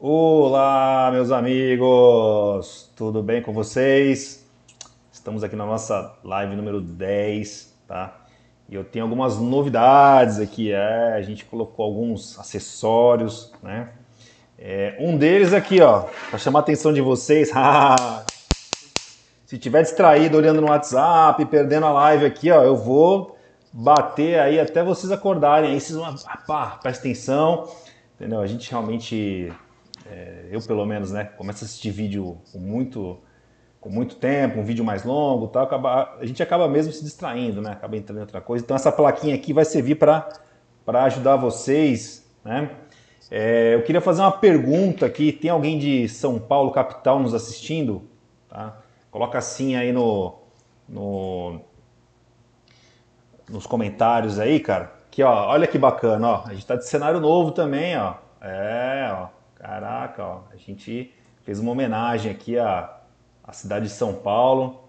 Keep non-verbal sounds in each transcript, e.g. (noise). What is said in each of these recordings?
Olá, meus amigos! Tudo bem com vocês? Estamos aqui na nossa live número 10, tá? E eu tenho algumas novidades aqui, é, a gente colocou alguns acessórios, né? É, um deles aqui, ó, para chamar a atenção de vocês. (laughs) Se tiver distraído olhando no WhatsApp, perdendo a live aqui, ó, eu vou bater aí até vocês acordarem. Aí vocês vão, ah, pá, presta atenção, entendeu? A gente realmente, é, eu pelo menos, né, começo a assistir vídeo com muito, com muito tempo, um vídeo mais longo, tal, acaba, a gente acaba mesmo se distraindo, né? Acaba entrando em outra coisa. Então essa plaquinha aqui vai servir para ajudar vocês, né? É, eu queria fazer uma pergunta aqui. Tem alguém de São Paulo capital nos assistindo? Tá? Coloca assim aí no, no, nos comentários aí, cara. Que ó, olha que bacana, ó. A gente tá de cenário novo também, ó. É, ó. Caraca, ó. A gente fez uma homenagem aqui à, à cidade de São Paulo.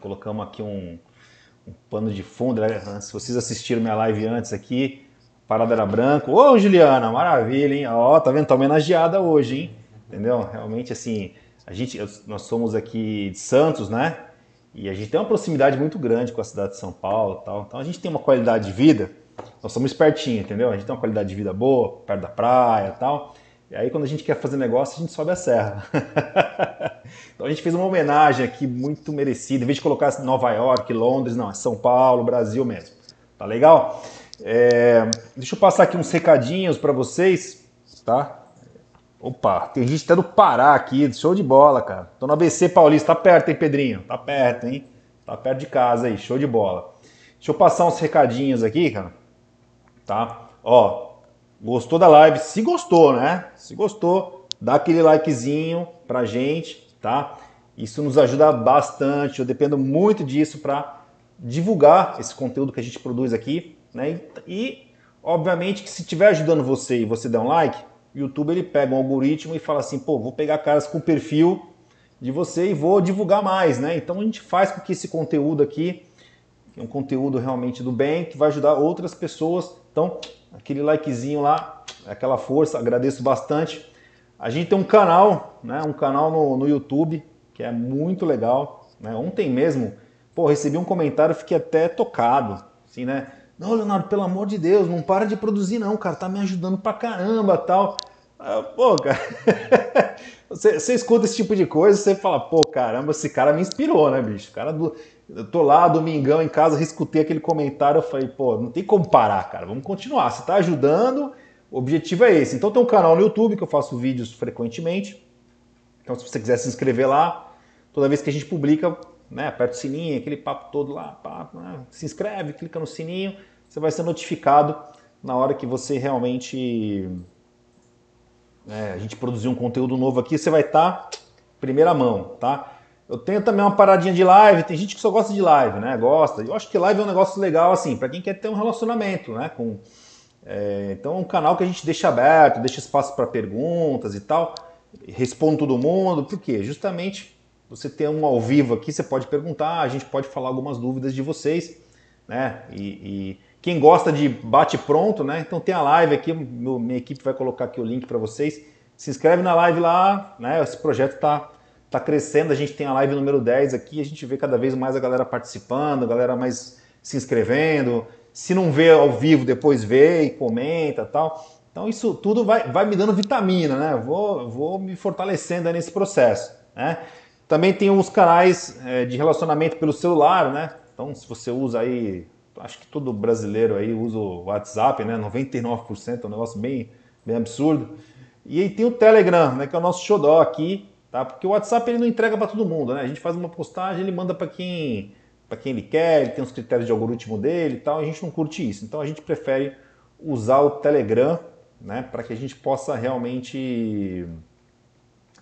Colocamos aqui um, um pano de fundo. Né? Se vocês assistiram minha live antes aqui, parada era branco. Ô, Juliana, maravilha, hein? Ó, tá vendo? Tá homenageada hoje, hein? Entendeu? Realmente, assim, a gente, nós somos aqui de Santos, né? E a gente tem uma proximidade muito grande com a cidade de São Paulo tal. Então a gente tem uma qualidade de vida, nós somos espertinhos, entendeu? A gente tem uma qualidade de vida boa, perto da praia tal. E aí quando a gente quer fazer negócio, a gente sobe a serra. (laughs) então a gente fez uma homenagem aqui muito merecida. Em vez de colocar Nova York, Londres, não, é São Paulo, Brasil mesmo. Tá legal? É, deixa eu passar aqui uns recadinhos para vocês, tá? Opa, tem gente até do Pará aqui, show de bola, cara. Tô no ABC Paulista, tá perto, hein, Pedrinho? Tá perto, hein? Tá perto de casa aí, show de bola. Deixa eu passar uns recadinhos aqui, cara. Tá? Ó, gostou da live? Se gostou, né? Se gostou, dá aquele likezinho pra gente, tá? Isso nos ajuda bastante, eu dependo muito disso para divulgar esse conteúdo que a gente produz aqui, né? E, obviamente, que se estiver ajudando você e você der um like, o YouTube ele pega um algoritmo e fala assim, pô, vou pegar caras com perfil de você e vou divulgar mais, né? Então a gente faz com que esse conteúdo aqui, que é um conteúdo realmente do bem, que vai ajudar outras pessoas. Então, aquele likezinho lá, aquela força, agradeço bastante. A gente tem um canal, né? Um canal no, no YouTube que é muito legal. Né? Ontem mesmo, pô, recebi um comentário, fiquei até tocado, assim, né? Não, Leonardo, pelo amor de Deus, não para de produzir não, cara, tá me ajudando pra caramba tal. Ah, pô, cara, (laughs) você, você, escuta esse tipo de coisa, você fala, pô, caramba, esse cara me inspirou, né, bicho? cara do, eu tô lá, domingão em casa, escutei aquele comentário, eu falei, pô, não tem como parar, cara, vamos continuar. Você tá ajudando, o objetivo é esse. Então tem um canal no YouTube que eu faço vídeos frequentemente. Então se você quiser se inscrever lá, toda vez que a gente publica, né, aperta o sininho, aquele papo todo lá, se inscreve, clica no sininho, você vai ser notificado na hora que você realmente né, a gente produzir um conteúdo novo aqui, você vai estar tá primeira mão, tá? Eu tenho também uma paradinha de live, tem gente que só gosta de live, né? Gosta. Eu acho que live é um negócio legal assim, para quem quer ter um relacionamento, né, com é, então um canal que a gente deixa aberto, deixa espaço para perguntas e tal. Respondo todo mundo, por quê? Justamente você tem um ao vivo aqui, você pode perguntar, a gente pode falar algumas dúvidas de vocês, né? E, e quem gosta de bate pronto, né? Então tem a live aqui, meu, minha equipe vai colocar aqui o link para vocês. Se inscreve na live lá, né? Esse projeto está tá crescendo, a gente tem a live número 10 aqui, a gente vê cada vez mais a galera participando, a galera mais se inscrevendo. Se não vê ao vivo, depois vê e comenta tal. Então isso tudo vai, vai me dando vitamina, né? Vou, vou me fortalecendo nesse processo, né? Também tem os canais é, de relacionamento pelo celular, né? Então, se você usa aí, acho que todo brasileiro aí usa o WhatsApp, né? 99% é um negócio bem, bem absurdo. E aí tem o Telegram, né? Que é o nosso xodó aqui, tá? Porque o WhatsApp ele não entrega para todo mundo, né? A gente faz uma postagem, ele manda para quem para quem ele quer, ele tem os critérios de algoritmo dele e tal. A gente não curte isso, então a gente prefere usar o Telegram, né? Para que a gente possa realmente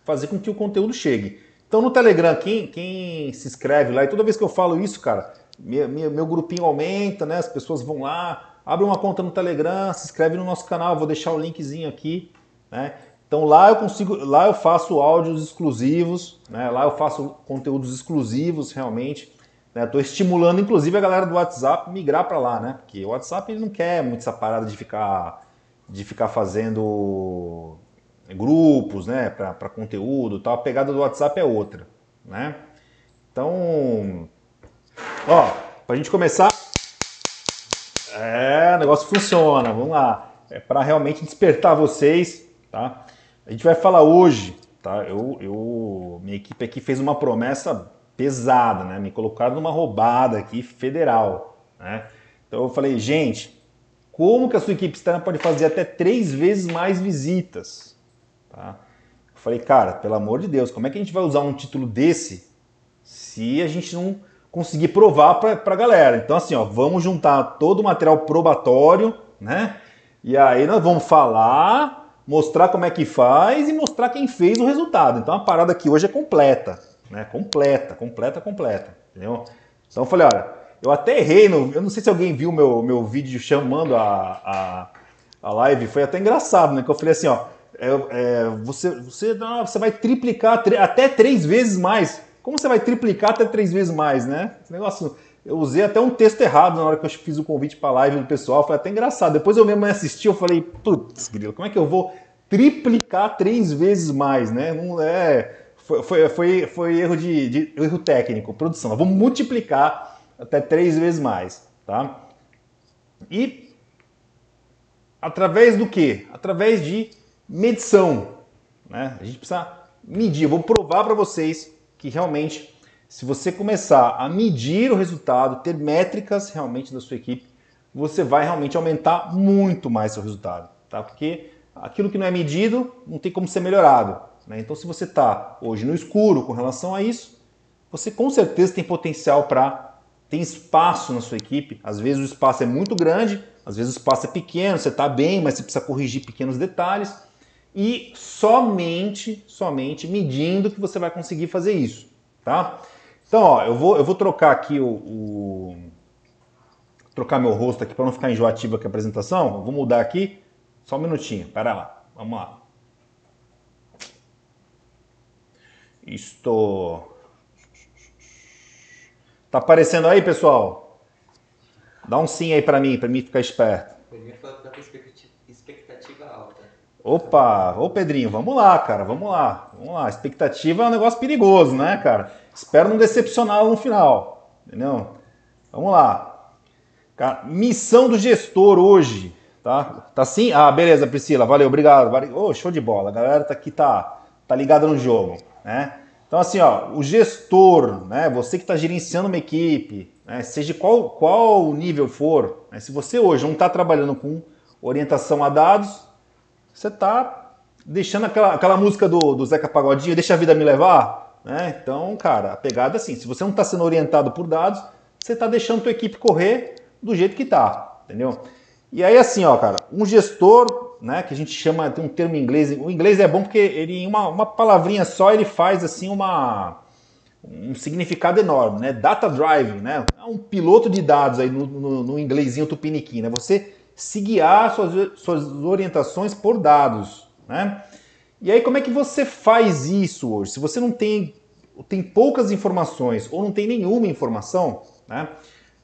fazer com que o conteúdo chegue. Então no Telegram, quem, quem se inscreve lá, e toda vez que eu falo isso, cara, meu, meu, meu grupinho aumenta, né? As pessoas vão lá, abre uma conta no Telegram, se inscreve no nosso canal, vou deixar o linkzinho aqui, né? Então lá eu consigo, lá eu faço áudios exclusivos, né? Lá eu faço conteúdos exclusivos realmente. Estou né? estimulando, inclusive, a galera do WhatsApp migrar para lá, né? Porque o WhatsApp ele não quer muito essa parada de ficar, de ficar fazendo grupos, né, para conteúdo, tal. A pegada do WhatsApp é outra, né? Então, ó, para a gente começar, é, o negócio funciona. Vamos lá, é para realmente despertar vocês, tá? A gente vai falar hoje, tá? Eu, eu, minha equipe aqui fez uma promessa pesada, né? Me colocaram numa roubada aqui federal, né? Então eu falei, gente, como que a sua equipe externa pode fazer até três vezes mais visitas? Tá? Eu falei, cara, pelo amor de Deus, como é que a gente vai usar um título desse se a gente não conseguir provar para a galera? Então, assim, ó, vamos juntar todo o material probatório, né? E aí nós vamos falar mostrar como é que faz e mostrar quem fez o resultado. Então a parada aqui hoje é completa, né? Completa, completa, completa, entendeu? Então eu falei, olha, eu até errei, no, eu não sei se alguém viu meu, meu vídeo chamando a, a, a live, foi até engraçado, né? Que eu falei assim, ó, é, é, você, você, não, você vai triplicar até três vezes mais. Como você vai triplicar até três vezes mais, né? Esse negócio eu usei até um texto errado na hora que eu fiz o convite para a live do pessoal, foi até engraçado. Depois eu mesmo assisti, eu falei, putz, grilo, como é que eu vou triplicar três vezes mais, né? Não é, foi, foi, foi, foi erro de, de, erro técnico, produção. Vamos multiplicar até três vezes mais, tá? E através do que? Através de medição, né? A gente precisa medir. Eu vou provar para vocês que realmente se você começar a medir o resultado, ter métricas realmente da sua equipe, você vai realmente aumentar muito mais seu resultado, tá? Porque aquilo que não é medido não tem como ser melhorado. Né? Então, se você está hoje no escuro com relação a isso, você com certeza tem potencial para ter espaço na sua equipe. Às vezes o espaço é muito grande, às vezes o espaço é pequeno, você está bem, mas você precisa corrigir pequenos detalhes. E somente, somente medindo que você vai conseguir fazer isso, tá? Então, ó, eu vou, eu vou trocar aqui o, o trocar meu rosto aqui para não ficar enjoativo aqui a apresentação. Eu vou mudar aqui. Só um minutinho. Pera lá. Vamos lá. Estou. Tá aparecendo aí, pessoal? Dá um sim aí para mim, para mim ficar esperto. Primeiro falou que tá com expectativa alta. Opa, ô Pedrinho, vamos lá, cara, vamos lá. Vamos lá. Expectativa é um negócio perigoso, né, cara? Espero não decepcioná-lo no final. Entendeu? Vamos lá. Cara, missão do gestor hoje. Tá? Tá assim? Ah, beleza, Priscila. Valeu, obrigado. Oh, show de bola. A galera tá aqui tá, tá ligada no jogo. Né? Então, assim, ó, o gestor, né? Você que está gerenciando uma equipe, né? seja qual, qual nível for, né? se você hoje não está trabalhando com orientação a dados, você está deixando aquela, aquela música do, do Zeca Pagodinho, deixa a vida me levar, né? Então, cara, a pegada é assim: se você não está sendo orientado por dados, você está deixando a tua equipe correr do jeito que está, entendeu? E aí, assim, ó, cara, um gestor, né, que a gente chama, tem um termo em inglês, o inglês é bom porque ele, em uma, uma palavrinha só, ele faz, assim, uma, um significado enorme, né? Data driving, né? Um piloto de dados aí no, no, no inglesinho tupiniquim, né? Você se guiar suas, suas orientações por dados, né? E aí, como é que você faz isso hoje? Se você não tem, tem poucas informações ou não tem nenhuma informação, né?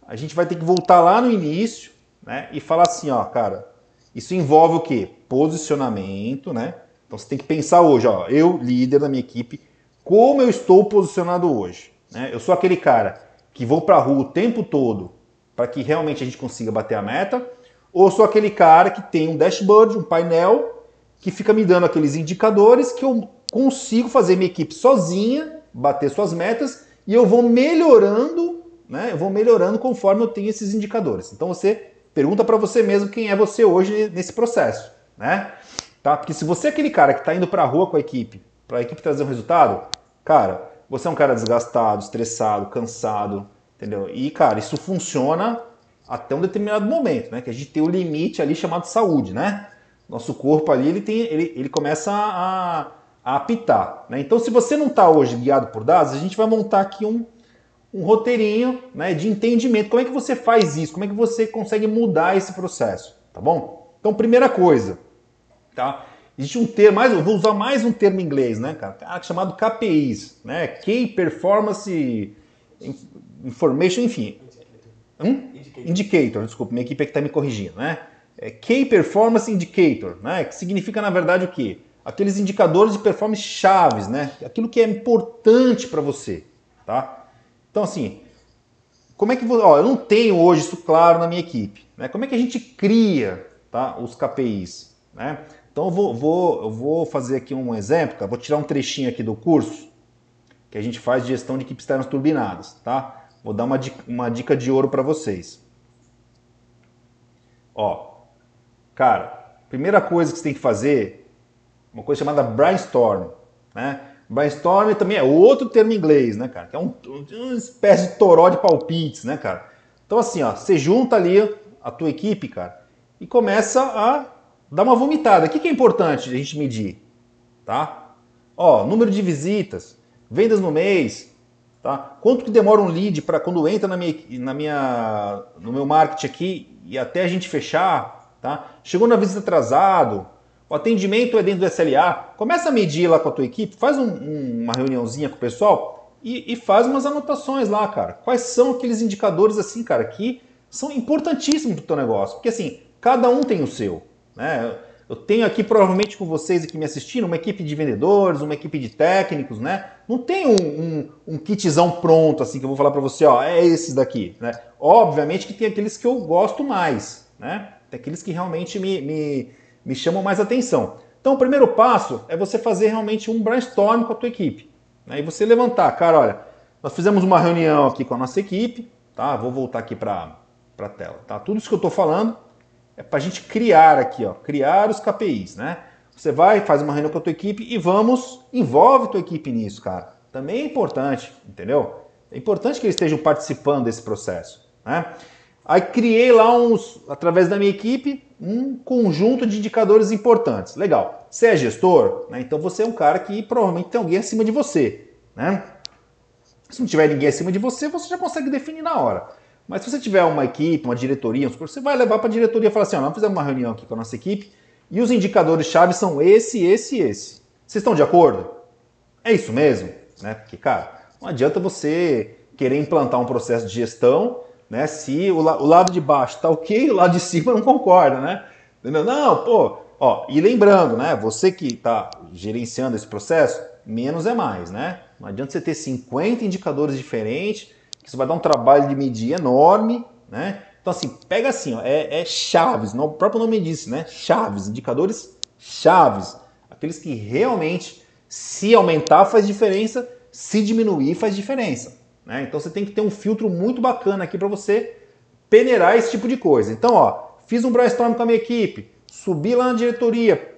A gente vai ter que voltar lá no início, né? E falar assim, ó, cara, isso envolve o quê? Posicionamento, né? Então você tem que pensar hoje, ó, eu, líder da minha equipe, como eu estou posicionado hoje. Né? Eu sou aquele cara que vou para a rua o tempo todo para que realmente a gente consiga bater a meta, ou sou aquele cara que tem um dashboard, um painel que fica me dando aqueles indicadores que eu consigo fazer minha equipe sozinha, bater suas metas e eu vou melhorando, né? Eu vou melhorando conforme eu tenho esses indicadores. Então você pergunta para você mesmo quem é você hoje nesse processo, né? Tá? Porque se você é aquele cara que está indo para a rua com a equipe, para a equipe trazer um resultado, cara, você é um cara desgastado, estressado, cansado, entendeu? E cara, isso funciona até um determinado momento, né? Que a gente tem o limite ali chamado saúde, né? Nosso corpo ali, ele, tem, ele, ele começa a, a apitar. Né? Então, se você não está hoje guiado por dados, a gente vai montar aqui um, um roteirinho né, de entendimento. Como é que você faz isso? Como é que você consegue mudar esse processo? Tá bom? Então, primeira coisa, tá? Existe um termo, mais, eu vou usar mais um termo em inglês, né, cara? Ah, chamado KPIs, né? Key Performance Information, enfim. Hum? Indicator. Indicator, desculpa, minha equipe é que está me corrigindo, né? É Key Performance Indicator, né? que significa na verdade o quê? aqueles indicadores de performance chaves, né? Aquilo que é importante para você, tá? Então assim, como é que ó, eu não tenho hoje isso claro na minha equipe, né? Como é que a gente cria, tá? Os KPIs, né? Então eu vou, vou, eu vou fazer aqui um exemplo, vou tirar um trechinho aqui do curso que a gente faz de gestão de equipes externas turbinadas, tá? Vou dar uma uma dica de ouro para vocês. Ó, cara, primeira coisa que você tem que fazer, uma coisa chamada brainstorm, né? Brainstorm também é outro termo em inglês, né, cara? Que é um, uma espécie de toró de palpites, né, cara? Então assim, ó, você junta ali a tua equipe, cara, e começa a dar uma vomitada. O que é importante a gente medir, tá? Ó, número de visitas, vendas no mês, tá? Quanto que demora um lead para quando entra na minha, na minha, no meu marketing aqui e até a gente fechar, tá? Chegou na visita atrasado, o atendimento é dentro do SLA. Começa a medir lá com a tua equipe, faz um, um, uma reuniãozinha com o pessoal e, e, faz umas anotações lá, cara. Quais são aqueles indicadores assim, cara, que são importantíssimos para o teu negócio? Porque assim, cada um tem o seu, né? Eu tenho aqui, provavelmente com vocês aqui me assistindo, uma equipe de vendedores, uma equipe de técnicos, né? Não tem um, um, um kitzão pronto, assim, que eu vou falar para você, ó, é esses daqui, né? Obviamente que tem aqueles que eu gosto mais, né? Tem aqueles que realmente me, me, me chamam mais atenção. Então, o primeiro passo é você fazer realmente um brainstorm com a tua equipe. Né? E você levantar, cara, olha, nós fizemos uma reunião aqui com a nossa equipe, tá? Vou voltar aqui para a tela, tá? Tudo isso que eu estou falando é para a gente criar aqui, ó, criar os KPIs, né? Você vai, faz uma reunião com a tua equipe e vamos, envolve tua equipe nisso, cara. Também é importante, entendeu? É importante que eles estejam participando desse processo, né? Aí criei lá uns, através da minha equipe, um conjunto de indicadores importantes. Legal. Você é gestor, né? Então você é um cara que provavelmente tem alguém acima de você, né? Se não tiver ninguém acima de você, você já consegue definir na hora. Mas se você tiver uma equipe, uma diretoria, você vai levar para a diretoria e falar assim: ó, nós fizemos uma reunião aqui com a nossa equipe e os indicadores-chave são esse, esse e esse. Vocês estão de acordo? É isso mesmo? Né? Porque, cara, não adianta você querer implantar um processo de gestão né, se o, la o lado de baixo está ok o lado de cima não concorda, né? Entendeu? Não, pô, ó, e lembrando, né, você que está gerenciando esse processo, menos é mais, né? Não adianta você ter 50 indicadores diferentes isso vai dar um trabalho de medir enorme, né? Então, assim, pega assim, ó, é, é chaves, o próprio nome disse, né? Chaves, indicadores chaves. Aqueles que realmente, se aumentar, faz diferença, se diminuir, faz diferença. Né? Então, você tem que ter um filtro muito bacana aqui para você peneirar esse tipo de coisa. Então, ó, fiz um brainstorm com a minha equipe, subi lá na diretoria,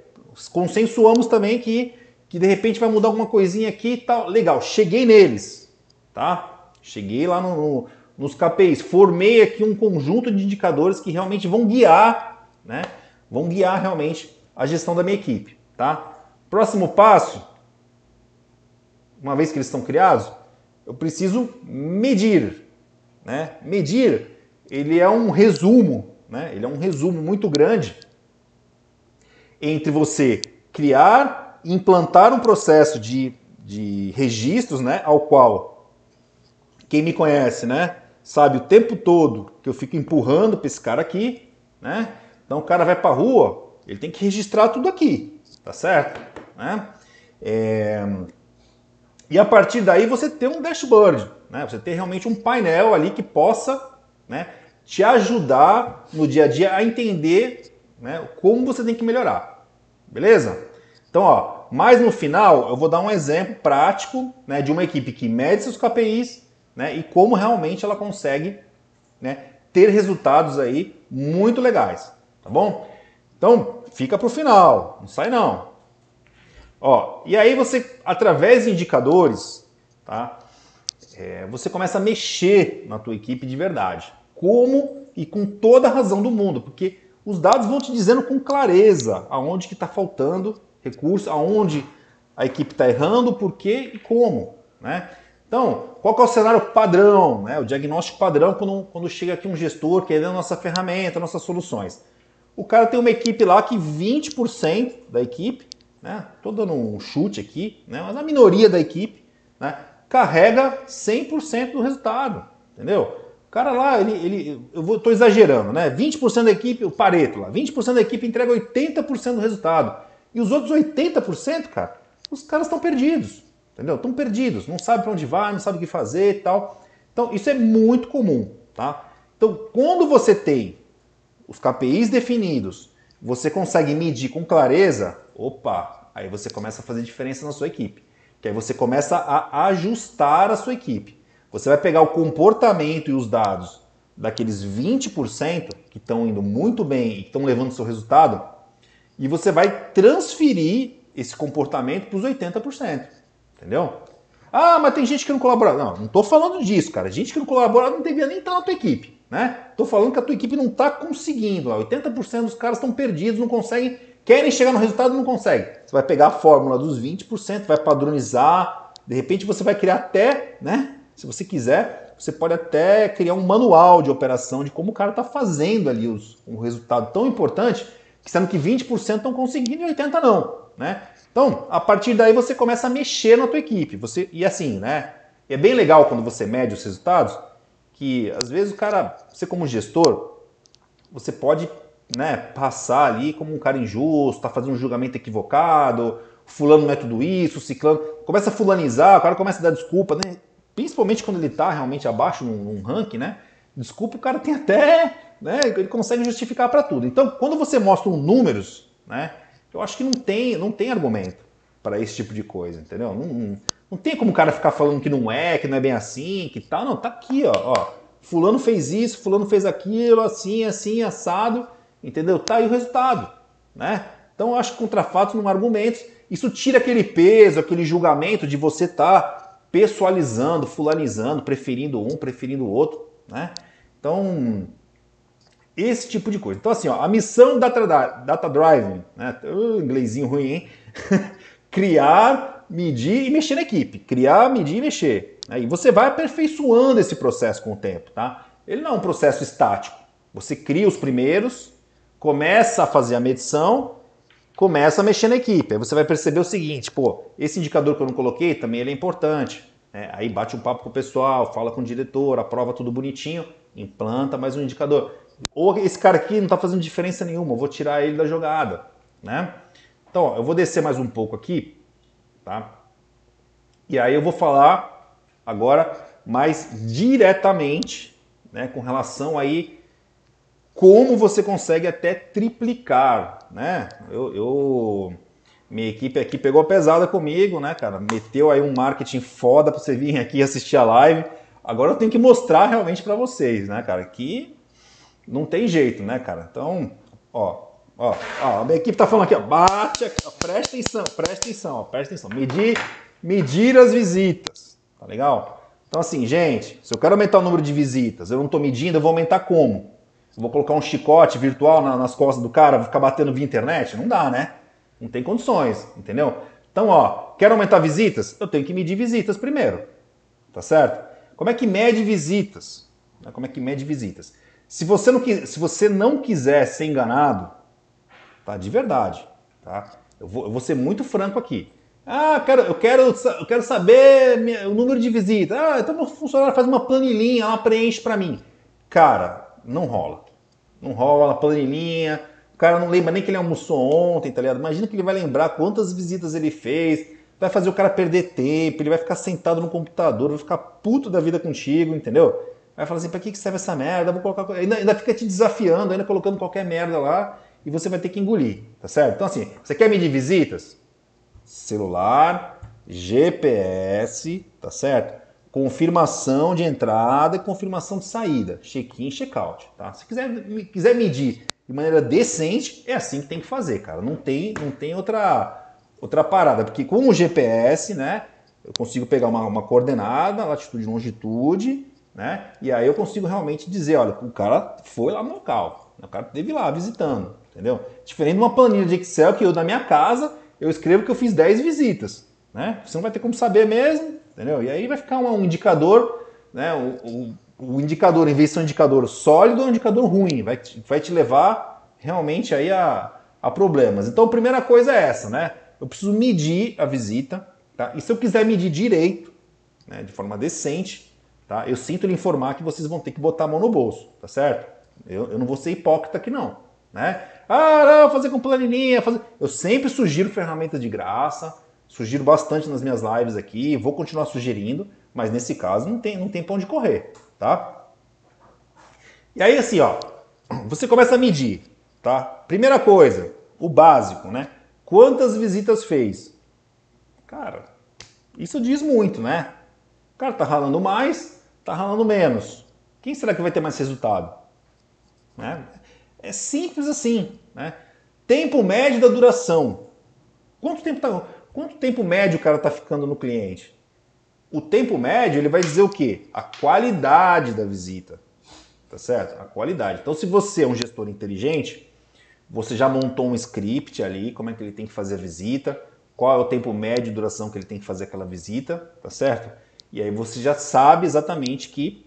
consensuamos também que, que de repente vai mudar alguma coisinha aqui e tal. Legal, cheguei neles, tá? Cheguei lá no, no, nos KPIs, formei aqui um conjunto de indicadores que realmente vão guiar, né? Vão guiar realmente a gestão da minha equipe, tá? Próximo passo, uma vez que eles estão criados, eu preciso medir, né? Medir, ele é um resumo, né? Ele é um resumo muito grande entre você criar e implantar um processo de, de registros, né? Ao qual quem me conhece, né, sabe o tempo todo que eu fico empurrando para esse cara aqui, né? Então o cara vai para a rua, ele tem que registrar tudo aqui, tá certo? Né? É... E a partir daí você ter um dashboard, né? Você ter realmente um painel ali que possa, né, te ajudar no dia a dia a entender, né, como você tem que melhorar, beleza? Então, ó, mais no final eu vou dar um exemplo prático, né, de uma equipe que mede seus KPIs né? E como realmente ela consegue né, ter resultados aí muito legais, tá bom? Então, fica para o final, não sai não. Ó, e aí você, através de indicadores, tá? É, você começa a mexer na tua equipe de verdade. Como e com toda a razão do mundo, porque os dados vão te dizendo com clareza aonde que está faltando recurso, aonde a equipe está errando, por quê e como, né? Então, qual é o cenário padrão, né? o diagnóstico padrão quando, quando chega aqui um gestor querendo a nossa ferramenta, nossas soluções? O cara tem uma equipe lá que 20% da equipe, né? Estou dando um chute aqui, né? mas a minoria da equipe né? carrega 100% do resultado, entendeu? O cara lá, ele, ele eu estou exagerando, né? 20% da equipe, o Pareto lá, 20% da equipe entrega 80% do resultado. E os outros 80%, cara, os caras estão perdidos, entendeu? Estão perdidos, não sabem para onde vai, não sabem o que fazer e tal. Então, isso é muito comum, tá? Então, quando você tem os KPIs definidos, você consegue medir com clareza, opa, aí você começa a fazer diferença na sua equipe. Que aí você começa a ajustar a sua equipe. Você vai pegar o comportamento e os dados daqueles 20% que estão indo muito bem e estão levando seu resultado, e você vai transferir esse comportamento para os 80%. Entendeu? Ah, mas tem gente que não colabora. Não, não estou falando disso, cara. Gente que não colabora não devia nem estar na tua equipe. Né? Tô falando que a tua equipe não está conseguindo. 80% dos caras estão perdidos, não conseguem, querem chegar no resultado e não conseguem. Você vai pegar a fórmula dos 20%, vai padronizar, de repente você vai criar até, né? Se você quiser, você pode até criar um manual de operação de como o cara está fazendo ali os, um resultado tão importante, que sendo que 20% estão conseguindo e 80% não. Né? Então, a partir daí você começa a mexer na tua equipe. Você, e assim, né? É bem legal quando você mede os resultados, que às vezes o cara, você como gestor, você pode né, passar ali como um cara injusto, tá fazendo um julgamento equivocado, fulano não é tudo isso, ciclano. Começa a fulanizar, o cara começa a dar desculpa, né? Principalmente quando ele está realmente abaixo num, num ranking, né? Desculpa, o cara tem até, né? Ele consegue justificar para tudo. Então, quando você mostra um números, né? Eu acho que não tem, não tem argumento para esse tipo de coisa, entendeu? Não, não, não, tem como o cara ficar falando que não é, que não é bem assim, que tal. Não, tá aqui, ó, ó. Fulano fez isso, fulano fez aquilo, assim, assim, assado, entendeu? Tá aí o resultado, né? Então eu acho que contra fatos não argumentos. Isso tira aquele peso, aquele julgamento de você estar tá pessoalizando, fulanizando, preferindo um, preferindo o outro, né? Então, esse tipo de coisa. Então, assim, ó, a missão Data, data Driving, né? Uh, ruim, hein? (laughs) Criar, medir e mexer na equipe. Criar, medir e mexer. Né? E você vai aperfeiçoando esse processo com o tempo, tá? Ele não é um processo estático. Você cria os primeiros, começa a fazer a medição, começa a mexer na equipe. Aí você vai perceber o seguinte, pô, esse indicador que eu não coloquei também ele é importante. Né? Aí bate um papo com o pessoal, fala com o diretor, aprova tudo bonitinho, implanta mais um indicador. Ou esse cara aqui não está fazendo diferença nenhuma, eu vou tirar ele da jogada, né? Então, ó, eu vou descer mais um pouco aqui, tá? E aí eu vou falar agora mais diretamente, né, com relação aí como você consegue até triplicar, né? Eu, eu, minha equipe aqui pegou pesada comigo, né, cara? Meteu aí um marketing foda para você vir aqui assistir a live. Agora eu tenho que mostrar realmente para vocês, né, cara, que não tem jeito, né, cara? Então, ó, ó, ó, a minha equipe tá falando aqui, ó, bate, aqui, ó, presta atenção, presta atenção, ó, presta atenção. Medir, medir as visitas, tá legal? Então, assim, gente, se eu quero aumentar o número de visitas, eu não tô medindo, eu vou aumentar como? Eu vou colocar um chicote virtual nas costas do cara, ficar batendo via internet? Não dá, né? Não tem condições, entendeu? Então, ó, quero aumentar visitas? Eu tenho que medir visitas primeiro, tá certo? Como é que mede visitas? Como é que mede visitas? Se você não, se você não quiser ser enganado, tá? De verdade, tá? Eu vou, eu vou ser muito franco aqui. Ah, quero, eu, quero, eu quero saber o número de visitas. Ah, então o funcionário faz uma planilhinha, ela preenche para mim. Cara, não rola. Não rola, planilhinha. O cara não lembra nem que ele almoçou ontem, tá ligado? Imagina que ele vai lembrar quantas visitas ele fez. Vai fazer o cara perder tempo, ele vai ficar sentado no computador, vai ficar puto da vida contigo, entendeu? Vai falar assim, para que serve essa merda? Vou colocar... ainda, ainda fica te desafiando, ainda colocando qualquer merda lá e você vai ter que engolir, tá certo? Então assim, você quer medir visitas? Celular, GPS, tá certo? Confirmação de entrada e confirmação de saída, check-in, check-out, tá? Se quiser, quiser medir de maneira decente, é assim que tem que fazer, cara. Não tem, não tem outra, outra parada, porque com o GPS, né, eu consigo pegar uma, uma coordenada, latitude e longitude, né? E aí eu consigo realmente dizer, olha, o cara foi lá no local, o cara esteve lá visitando, entendeu? Diferente de uma planilha de Excel que eu, na minha casa, eu escrevo que eu fiz 10 visitas, né? Você não vai ter como saber mesmo, entendeu? E aí vai ficar um, indicador, né? O, o, o, indicador, em vez de ser um indicador sólido, é um indicador ruim, vai, vai te levar realmente aí a, a problemas. Então a primeira coisa é essa, né? Eu preciso medir a visita, tá? E se eu quiser medir direito, né, de forma decente, Tá? Eu sinto lhe informar que vocês vão ter que botar a mão no bolso, tá certo? Eu, eu não vou ser hipócrita aqui não. Né? Ah, não, fazer com planilhinha. Fazer... Eu sempre sugiro ferramentas de graça, sugiro bastante nas minhas lives aqui, vou continuar sugerindo, mas nesse caso não tem, não tem pra onde correr, tá? E aí, assim, ó, você começa a medir, tá? Primeira coisa, o básico, né? Quantas visitas fez? Cara, isso diz muito, né? O cara tá ralando mais, tá ralando menos. Quem será que vai ter mais resultado? Né? É simples assim, né? Tempo médio da duração. Quanto tempo, tá, quanto tempo médio o cara está ficando no cliente? O tempo médio ele vai dizer o quê? A qualidade da visita. Tá certo? A qualidade. Então, se você é um gestor inteligente, você já montou um script ali, como é que ele tem que fazer a visita, qual é o tempo médio de duração que ele tem que fazer aquela visita, tá certo? E aí você já sabe exatamente que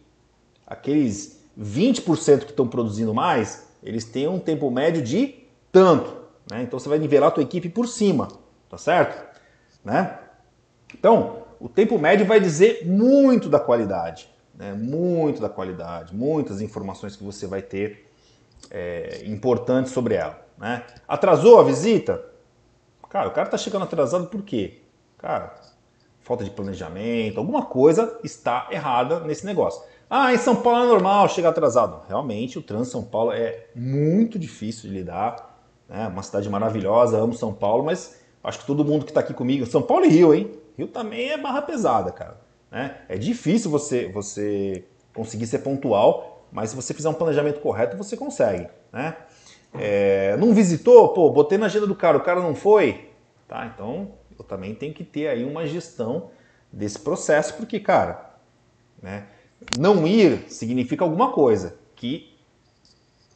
aqueles 20% que estão produzindo mais, eles têm um tempo médio de tanto. Né? Então você vai nivelar a tua equipe por cima, tá certo? Né? Então, o tempo médio vai dizer muito da qualidade, né? muito da qualidade, muitas informações que você vai ter é, importantes sobre ela. Né? Atrasou a visita? Cara, o cara está chegando atrasado por quê? Cara, falta de planejamento, alguma coisa está errada nesse negócio. Ah, em São Paulo é normal chegar atrasado. Realmente, o trânsito São Paulo é muito difícil de lidar. É uma cidade maravilhosa, amo São Paulo, mas acho que todo mundo que está aqui comigo, São Paulo e Rio, hein? Rio também é barra pesada, cara. Né? É difícil você, você conseguir ser pontual, mas se você fizer um planejamento correto, você consegue. Né? É, não visitou? Pô, botei na agenda do cara, o cara não foi? Tá, então eu também tenho que ter aí uma gestão desse processo, porque, cara, né? não ir significa alguma coisa, que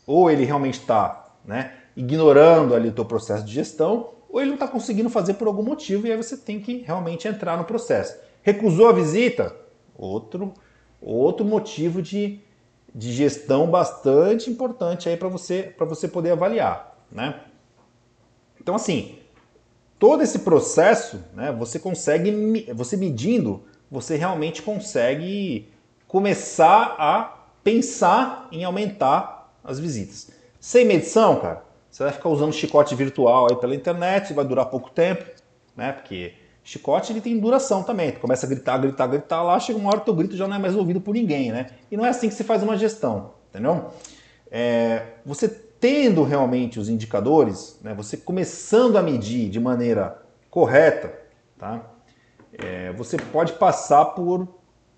ou ele realmente está né, ignorando ali o teu processo de gestão, ou ele não está conseguindo fazer por algum motivo e aí você tem que realmente entrar no processo. Recusou a visita? Outro, outro motivo de, de gestão bastante importante aí para você, você poder avaliar. Né? Então, assim, todo esse processo, né, você consegue, você medindo, você realmente consegue começar a pensar em aumentar as visitas. Sem medição, cara, você vai ficar usando chicote virtual aí pela internet, vai durar pouco tempo, né? Porque chicote ele tem duração também. Tu começa a gritar, gritar, gritar lá, chega uma hora teu grito já não é mais ouvido por ninguém, né? E não é assim que se faz uma gestão, entendeu? É, você tendo realmente os indicadores, né, você começando a medir de maneira correta, tá? É, você pode passar por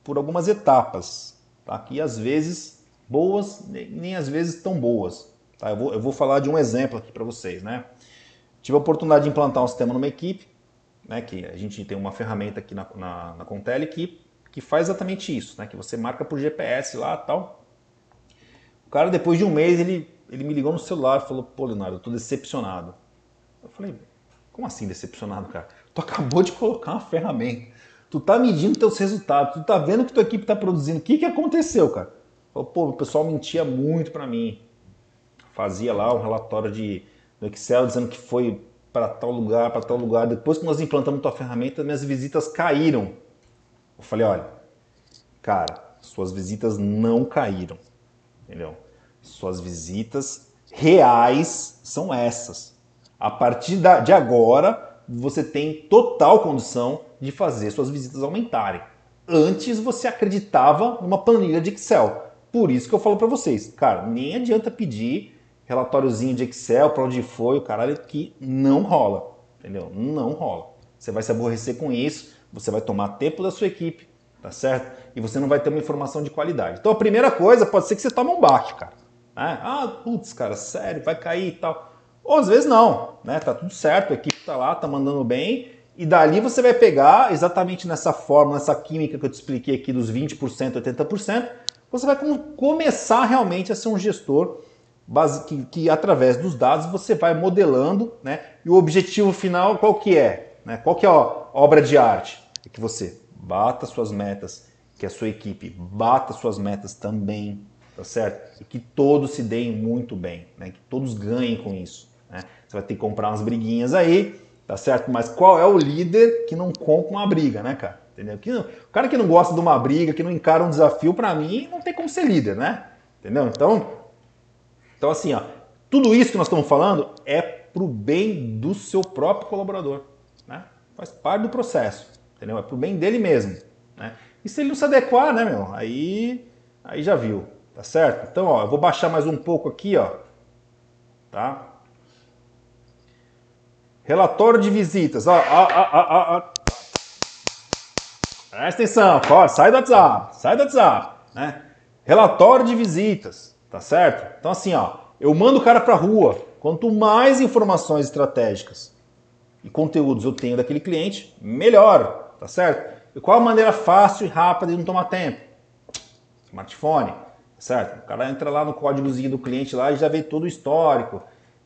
por algumas etapas, tá? que às vezes boas, nem às vezes tão boas. Tá? Eu, vou, eu vou falar de um exemplo aqui para vocês. Né? Tive a oportunidade de implantar um sistema numa equipe, né, que a gente tem uma ferramenta aqui na, na, na Contele que, que faz exatamente isso, né, que você marca por GPS lá tal. O cara, depois de um mês, ele, ele me ligou no celular e falou, pô, Leonardo, eu tô decepcionado. Eu falei, como assim decepcionado, cara? Tu acabou de colocar uma ferramenta Tu tá medindo teus resultados, tu tá vendo que tua equipe tá produzindo. O que que aconteceu, cara? Pô, o pessoal mentia muito para mim. Fazia lá um relatório de no Excel dizendo que foi para tal lugar, para tal lugar. Depois que nós implantamos tua ferramenta, minhas visitas caíram. Eu falei, olha, cara, suas visitas não caíram. Entendeu? Suas visitas reais são essas. A partir de agora, você tem total condição de fazer suas visitas aumentarem. Antes você acreditava numa planilha de Excel. Por isso que eu falo para vocês, cara, nem adianta pedir relatóriozinho de Excel para onde foi, o caralho, que não rola. Entendeu? Não rola. Você vai se aborrecer com isso, você vai tomar tempo da sua equipe, tá certo? E você não vai ter uma informação de qualidade. Então a primeira coisa pode ser que você tome um baque, cara. Né? Ah, putz, cara, sério, vai cair e tal. Ou às vezes não, né? Tá tudo certo, a equipe tá lá, tá mandando bem, e dali você vai pegar exatamente nessa forma, nessa química que eu te expliquei aqui dos 20%, 80%, você vai começar realmente a ser um gestor base, que, que, através dos dados você vai modelando, né? E o objetivo final qual que é? Né? Qual que é a obra de arte? É que você bata suas metas, que a sua equipe bata suas metas também, tá certo? E que todos se deem muito bem, né? Que todos ganhem com isso. Né? Você vai ter que comprar umas briguinhas aí, tá certo? Mas qual é o líder que não compra uma briga, né, cara? Entendeu? Que o cara que não gosta de uma briga, que não encara um desafio, para mim, não tem como ser líder, né? Entendeu? Então, então assim, ó, Tudo isso que nós estamos falando é para o bem do seu próprio colaborador. Né? Faz parte do processo, entendeu? É para o bem dele mesmo. Né? E se ele não se adequar, né, meu? Aí, aí já viu, tá certo? Então, ó, eu vou baixar mais um pouco aqui, ó. Tá? Relatório de visitas. Ó, ó, ó, ó, ó. Presta atenção, sai do WhatsApp, sai do WhatsApp. Né? Relatório de visitas, tá certo? Então, assim, ó, eu mando o cara para rua. Quanto mais informações estratégicas e conteúdos eu tenho daquele cliente, melhor, tá certo? E qual a maneira fácil e rápida de não tomar tempo? Smartphone, tá certo? O cara entra lá no códigozinho do cliente lá e já vê todo o histórico,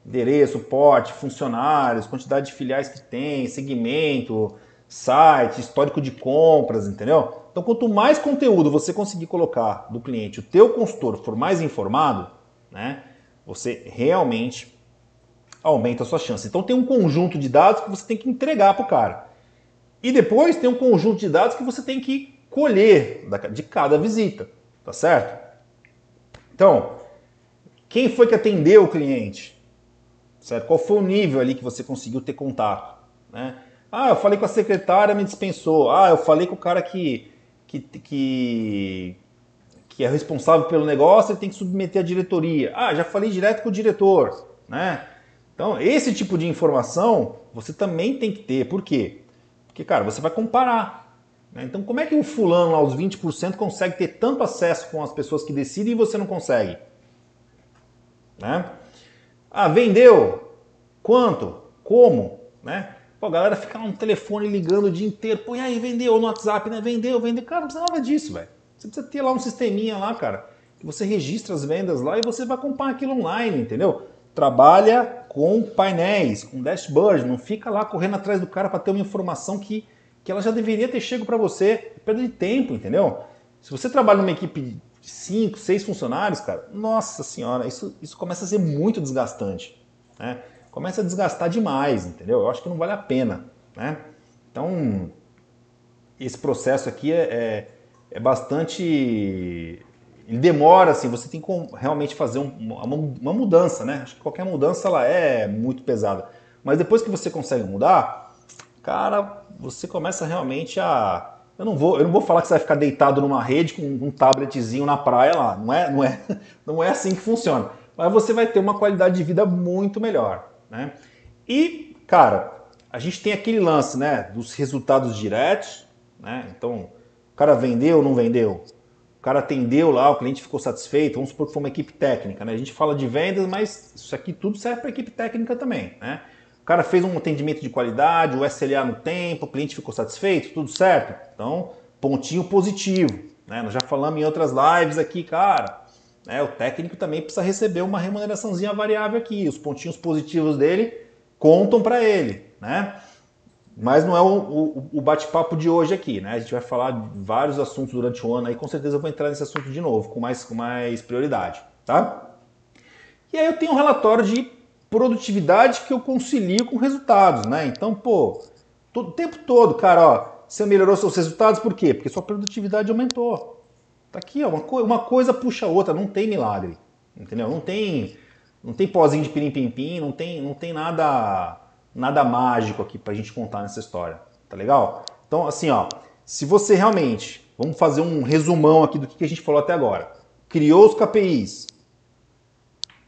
endereço, porte, funcionários, quantidade de filiais que tem, segmento, site, histórico de compras, entendeu? Então, quanto mais conteúdo você conseguir colocar do cliente, o teu consultor for mais informado, né? você realmente aumenta a sua chance. Então tem um conjunto de dados que você tem que entregar para o cara. E depois tem um conjunto de dados que você tem que colher de cada visita, tá certo? Então, quem foi que atendeu o cliente? Certo? Qual foi o nível ali que você conseguiu ter contato? Né? Ah, eu falei com a secretária, me dispensou. Ah, eu falei com o cara que, que, que que é responsável pelo negócio, ele tem que submeter à diretoria. Ah, já falei direto com o diretor, né? Então, esse tipo de informação você também tem que ter. Por quê? Porque, cara, você vai comparar. Né? Então, como é que o fulano lá, os 20%, consegue ter tanto acesso com as pessoas que decidem e você não consegue? Né? Ah, vendeu? Quanto? Como? Né? Pô, a galera fica no telefone ligando o dia inteiro. Pô, e aí, vendeu no WhatsApp, né? Vendeu, vendeu. Cara, não precisa nada disso, velho. Você precisa ter lá um sisteminha lá, cara, que você registra as vendas lá e você vai comprar aquilo online, entendeu? Trabalha com painéis, com dashboard, não fica lá correndo atrás do cara para ter uma informação que, que ela já deveria ter chego para você. Perda de tempo, entendeu? Se você trabalha numa equipe de 5, 6 funcionários, cara, nossa senhora, isso, isso começa a ser muito desgastante. Né? Começa a desgastar demais, entendeu? Eu acho que não vale a pena. Né? Então, esse processo aqui é, é é bastante. Ele demora, assim, você tem que realmente fazer um, uma, uma, mudança, né? Acho que qualquer mudança ela é muito pesada. Mas depois que você consegue mudar, cara, você começa realmente a. Eu não vou, eu não vou falar que você vai ficar deitado numa rede com um tabletzinho na praia lá. Não é, não é, (laughs) não é assim que funciona. Mas você vai ter uma qualidade de vida muito melhor, né? E, cara, a gente tem aquele lance, né, dos resultados diretos, né? Então, o cara vendeu ou não vendeu? O cara atendeu lá, o cliente ficou satisfeito. Vamos supor que foi uma equipe técnica, né? A gente fala de vendas, mas isso aqui tudo serve para equipe técnica também, né? O cara fez um atendimento de qualidade, o SLA no tempo, o cliente ficou satisfeito, tudo certo? Então, pontinho positivo. Né? Nós já falamos em outras lives aqui, cara. Né? O técnico também precisa receber uma remuneraçãozinha variável aqui. Os pontinhos positivos dele contam para ele. Né? Mas não é o, o, o bate-papo de hoje aqui, né? A gente vai falar de vários assuntos durante o ano aí, com certeza eu vou entrar nesse assunto de novo, com mais, com mais prioridade, tá? E aí eu tenho um relatório de produtividade que eu concilio com resultados, né? Então, pô, todo, o tempo todo, cara, ó, você melhorou seus resultados por quê? Porque sua produtividade aumentou. Tá aqui, ó, uma, co uma coisa puxa a outra, não tem milagre, entendeu? Não tem, não tem pozinho de pirim-pim-pim, não tem, não tem nada nada mágico aqui para a gente contar nessa história, tá legal? Então, assim, ó, se você realmente, vamos fazer um resumão aqui do que a gente falou até agora, criou os KPIs,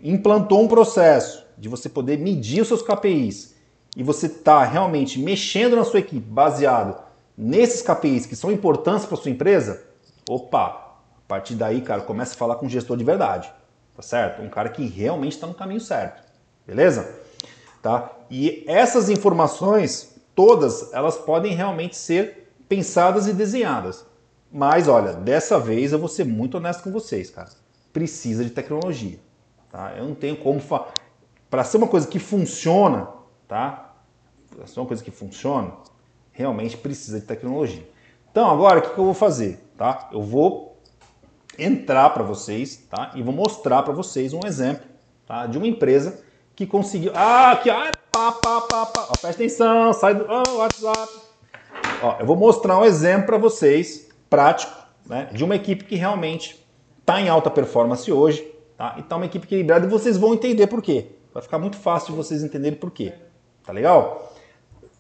implantou um processo de você poder medir os seus KPIs e você está realmente mexendo na sua equipe baseado nesses KPIs que são importantes para sua empresa, opa, a partir daí, cara, começa a falar com um gestor de verdade, tá certo? Um cara que realmente está no caminho certo, beleza? Tá? E essas informações, todas, elas podem realmente ser pensadas e desenhadas. Mas olha, dessa vez eu vou ser muito honesto com vocês, cara. Precisa de tecnologia. Tá? Eu não tenho como. Fa... Para ser uma coisa que funciona, tá? Para ser uma coisa que funciona, realmente precisa de tecnologia. Então agora o que, que eu vou fazer? Tá? Eu vou entrar para vocês tá? e vou mostrar para vocês um exemplo tá? de uma empresa que conseguiu. Ah, aqui, ah, pá, pá, pá, pá. Ó, presta atenção, sai do oh, WhatsApp. Ó, eu vou mostrar um exemplo para vocês, prático, né, de uma equipe que realmente está em alta performance hoje, tá? E tá uma equipe equilibrada e vocês vão entender por quê. Vai ficar muito fácil de vocês entenderem por quê. Tá legal?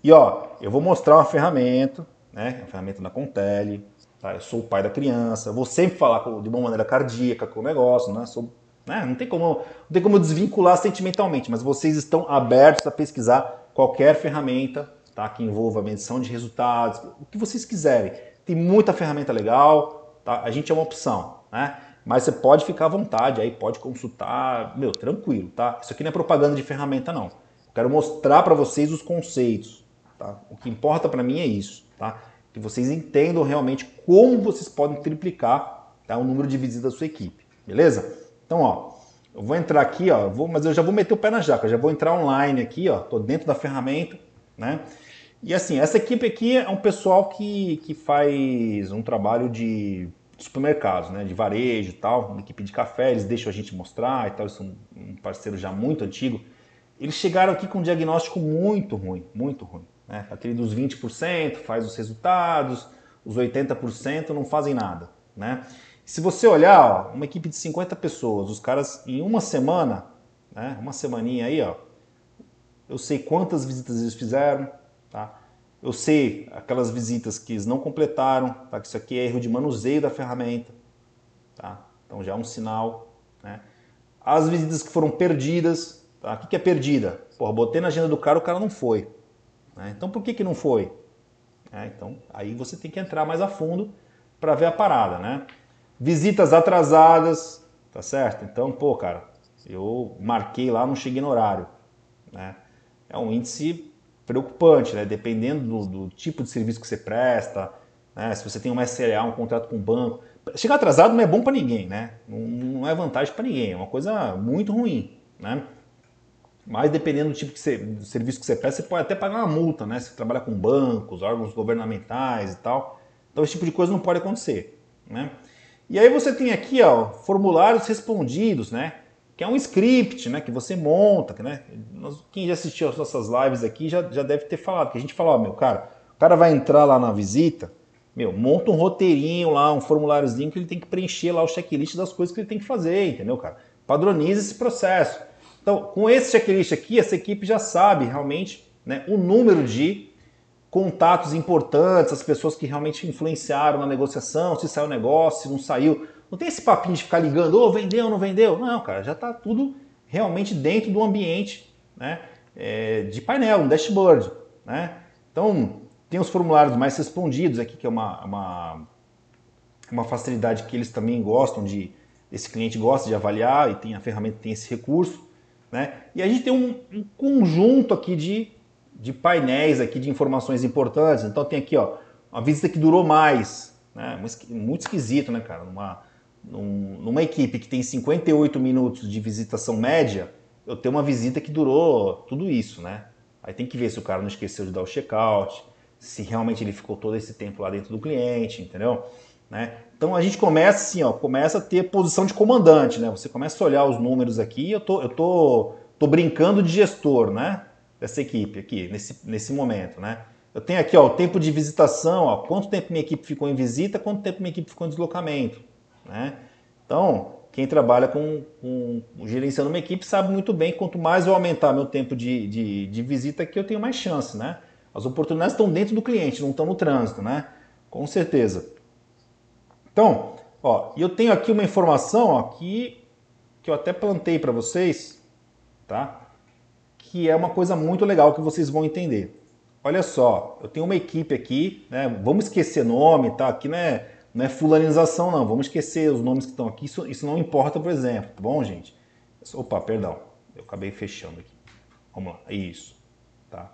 E ó, eu vou mostrar uma ferramenta, né? A ferramenta da Contele. Tá? Eu sou o pai da criança. Vou sempre falar de uma maneira cardíaca com o negócio, né? Sou, né? Não tem como, não tem como desvincular sentimentalmente, mas vocês estão abertos a pesquisar qualquer ferramenta, tá? Que envolva medição de resultados, o que vocês quiserem. Tem muita ferramenta legal, tá? A gente é uma opção, né? Mas você pode ficar à vontade aí, pode consultar, meu, tranquilo, tá? Isso aqui não é propaganda de ferramenta não. Eu quero mostrar para vocês os conceitos, tá? O que importa para mim é isso, tá? Que vocês entendam realmente como vocês podem triplicar tá, o número de visitas da sua equipe, beleza? Então, ó, eu vou entrar aqui, ó, vou, mas eu já vou meter o pé na jaca, já vou entrar online aqui, ó, tô dentro da ferramenta, né? E assim, essa equipe aqui é um pessoal que, que faz um trabalho de supermercados, né, de varejo e tal, uma equipe de café, eles deixam a gente mostrar e tal, eles são um parceiro já muito antigo. Eles chegaram aqui com um diagnóstico muito ruim, muito ruim. Né? Aquele dos 20% faz os resultados, os 80% não fazem nada. Né? Se você olhar, ó, uma equipe de 50 pessoas, os caras em uma semana, né, uma semaninha aí, ó, eu sei quantas visitas eles fizeram, tá? Eu sei aquelas visitas que eles não completaram, tá? Que isso aqui é erro de manuseio da ferramenta, tá? Então já é um sinal, né? As visitas que foram perdidas, tá? O que é perdida? Porra, botei na agenda do cara, o cara não foi. Né? Então por que, que não foi? É, então aí você tem que entrar mais a fundo para ver a parada, né? Visitas atrasadas, tá certo? Então, pô, cara, eu marquei lá, não cheguei no horário, né? É um índice preocupante, né? Dependendo do, do, tipo de serviço que você presta, né? se você tem uma SLA, um contrato com o um banco. Chegar atrasado não é bom para ninguém, né? Não, não é vantagem para ninguém, é uma coisa muito ruim, né? Mas dependendo do tipo que você, do serviço que você presta, você pode até pagar uma multa, né? Se trabalha com bancos, órgãos governamentais e tal. Então esse tipo de coisa não pode acontecer, né? E aí você tem aqui, ó, formulários respondidos, né? que é um script né, que você monta. Né? Quem já assistiu as nossas lives aqui já, já deve ter falado, que a gente fala, ó, meu cara, o cara vai entrar lá na visita, meu, monta um roteirinho lá, um formuláriozinho que ele tem que preencher lá o checklist das coisas que ele tem que fazer, entendeu, cara? Padroniza esse processo. Então, com esse checklist aqui, essa equipe já sabe realmente né, o número de contatos importantes, as pessoas que realmente influenciaram na negociação, se saiu o negócio, se não saiu, não tem esse papinho de ficar ligando, ô, oh, vendeu, não vendeu. Não, cara, já está tudo realmente dentro do ambiente né, é, de painel, um dashboard. Né? Então, tem os formulários mais respondidos aqui, que é uma, uma, uma facilidade que eles também gostam de, esse cliente gosta de avaliar e tem a ferramenta tem esse recurso. Né? E a gente tem um, um conjunto aqui de, de painéis aqui de informações importantes. Então tem aqui ó, uma visita que durou mais, né? muito esquisito, né, cara? Num, numa equipe que tem 58 minutos de visitação média, eu tenho uma visita que durou tudo isso, né? Aí tem que ver se o cara não esqueceu de dar o check-out, se realmente ele ficou todo esse tempo lá dentro do cliente, entendeu? Né? Então a gente começa assim, ó, começa a ter posição de comandante, né? Você começa a olhar os números aqui, eu tô, eu tô, tô brincando de gestor, né? Dessa equipe aqui, nesse, nesse momento, né? Eu tenho aqui ó, o tempo de visitação, ó, quanto tempo minha equipe ficou em visita, quanto tempo minha equipe ficou em deslocamento. Né? Então, quem trabalha com, com, gerenciando uma equipe sabe muito bem quanto mais eu aumentar meu tempo de, de, de visita aqui, eu tenho mais chance. Né? As oportunidades estão dentro do cliente, não estão no trânsito, né? com certeza. Então, ó, eu tenho aqui uma informação ó, que, que eu até plantei para vocês, tá? que é uma coisa muito legal que vocês vão entender. Olha só, eu tenho uma equipe aqui, né? vamos esquecer nome, tá? aqui não é não é fulanização, não. Vamos esquecer os nomes que estão aqui. Isso, isso não importa, por exemplo. Tá bom, gente? Opa, perdão. Eu acabei fechando aqui. Vamos lá. Isso. Tá?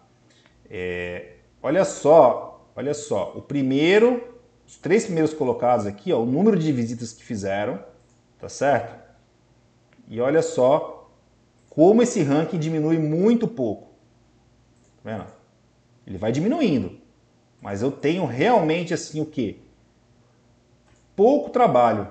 É, olha só. Olha só. O primeiro, os três primeiros colocados aqui, ó, o número de visitas que fizeram. Tá certo? E olha só como esse ranking diminui muito pouco. Tá vendo? Ele vai diminuindo. Mas eu tenho realmente assim o quê? pouco trabalho.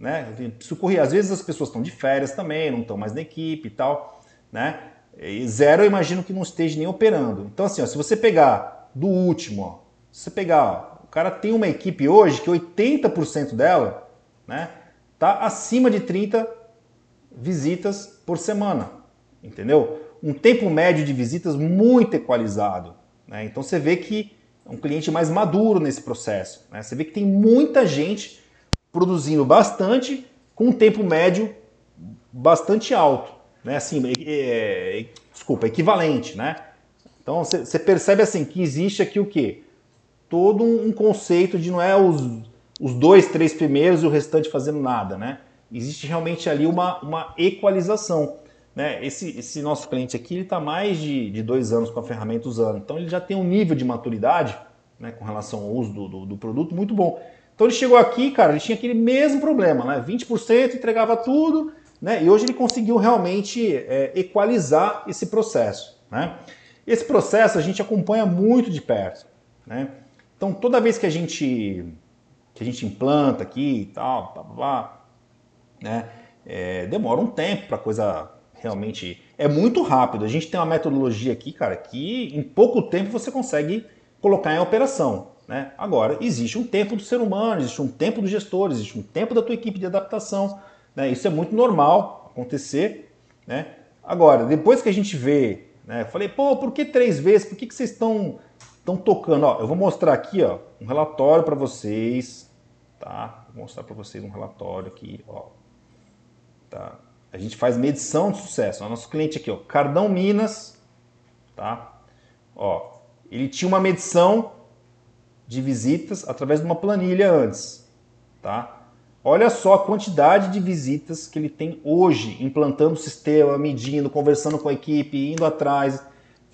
Né? Eu preciso correr. Às vezes as pessoas estão de férias também, não estão mais na equipe e tal. Né? E zero eu imagino que não esteja nem operando. Então, assim, ó, se você pegar do último, ó, se você pegar, ó, cara tem uma equipe hoje que 80% dela né, tá acima de 30 visitas por semana, entendeu? Um tempo médio de visitas muito equalizado. Né? Então você vê que é um cliente mais maduro nesse processo. Né? Você vê que tem muita gente produzindo bastante com um tempo médio bastante alto, né? Assim, é, é, desculpa, equivalente, né? Então você percebe assim que existe aqui o quê? Todo um conceito de não é os, os dois, três primeiros e o restante fazendo nada, né? Existe realmente ali uma, uma equalização. Né? Esse, esse nosso cliente aqui está mais de, de dois anos com a ferramenta usando, então ele já tem um nível de maturidade né, com relação ao uso do, do, do produto muito bom. Então ele chegou aqui, cara, ele tinha aquele mesmo problema, né? 20% entregava tudo, né? E hoje ele conseguiu realmente é, equalizar esse processo, né? Esse processo a gente acompanha muito de perto, né? Então toda vez que a gente que a gente implanta aqui e tal, blá, blá, blá, né? É, demora um tempo para coisa realmente é muito rápido. A gente tem uma metodologia aqui, cara, que em pouco tempo você consegue colocar em operação. Né? Agora, existe um tempo do ser humano, existe um tempo do gestor, existe um tempo da tua equipe de adaptação. Né? Isso é muito normal acontecer. Né? Agora, depois que a gente vê, né? falei, pô, por que três vezes? Por que, que vocês estão estão tocando? Ó, eu vou mostrar aqui ó, um relatório para vocês. Tá? Vou mostrar para vocês um relatório aqui. Ó. Tá? A gente faz medição de sucesso. O nosso cliente aqui, ó, Cardão Minas, tá? Ó, ele tinha uma medição de visitas através de uma planilha antes, tá? Olha só a quantidade de visitas que ele tem hoje, implantando o sistema, medindo, conversando com a equipe, indo atrás,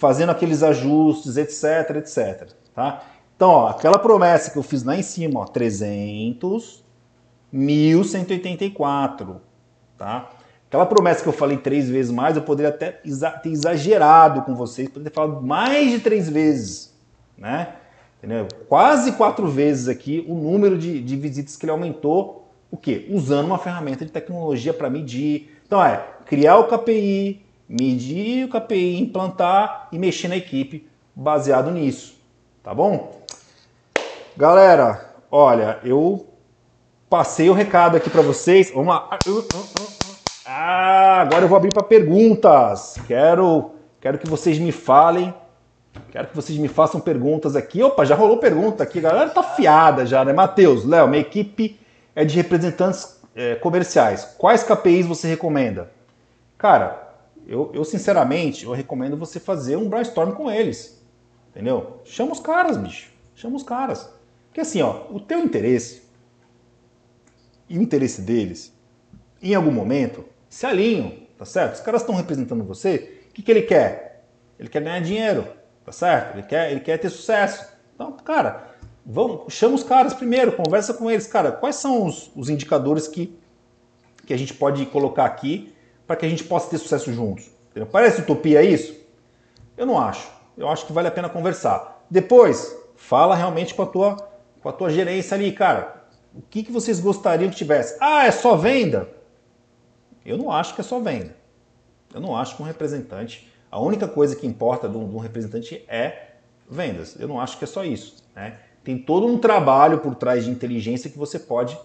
fazendo aqueles ajustes, etc, etc, tá? Então, ó, aquela promessa que eu fiz lá em cima, ó, 300, 1184, tá? Aquela promessa que eu falei três vezes mais, eu poderia até ter exagerado com vocês, poderia ter falado mais de três vezes, né? Entendeu? Quase quatro vezes aqui o número de, de visitas que ele aumentou, o quê? Usando uma ferramenta de tecnologia para medir. Então é criar o KPI, medir o KPI, implantar e mexer na equipe baseado nisso, tá bom? Galera, olha, eu passei o recado aqui para vocês. Vamos lá. Ah, agora eu vou abrir para perguntas. Quero, quero que vocês me falem. Quero que vocês me façam perguntas aqui. Opa, já rolou pergunta aqui. A galera tá fiada já, né? Matheus, Léo, minha equipe é de representantes é, comerciais. Quais KPIs você recomenda? Cara, eu, eu sinceramente, eu recomendo você fazer um brainstorm com eles. Entendeu? Chama os caras, bicho. Chama os caras. Porque assim, ó, o teu interesse e o interesse deles, em algum momento, se alinham, tá certo? Os caras estão representando você, o que, que ele quer? Ele quer ganhar dinheiro, tá certo? Ele quer, ele quer ter sucesso. Então, cara, vamos, chama os caras primeiro, conversa com eles. Cara, quais são os, os indicadores que, que a gente pode colocar aqui para que a gente possa ter sucesso juntos? Parece utopia isso? Eu não acho. Eu acho que vale a pena conversar. Depois, fala realmente com a tua, com a tua gerência ali, cara. O que, que vocês gostariam que tivesse? Ah, é só venda? Eu não acho que é só venda. Eu não acho que um representante, a única coisa que importa de um, representante é vendas. Eu não acho que é só isso. Né? Tem todo um trabalho por trás de inteligência que você pode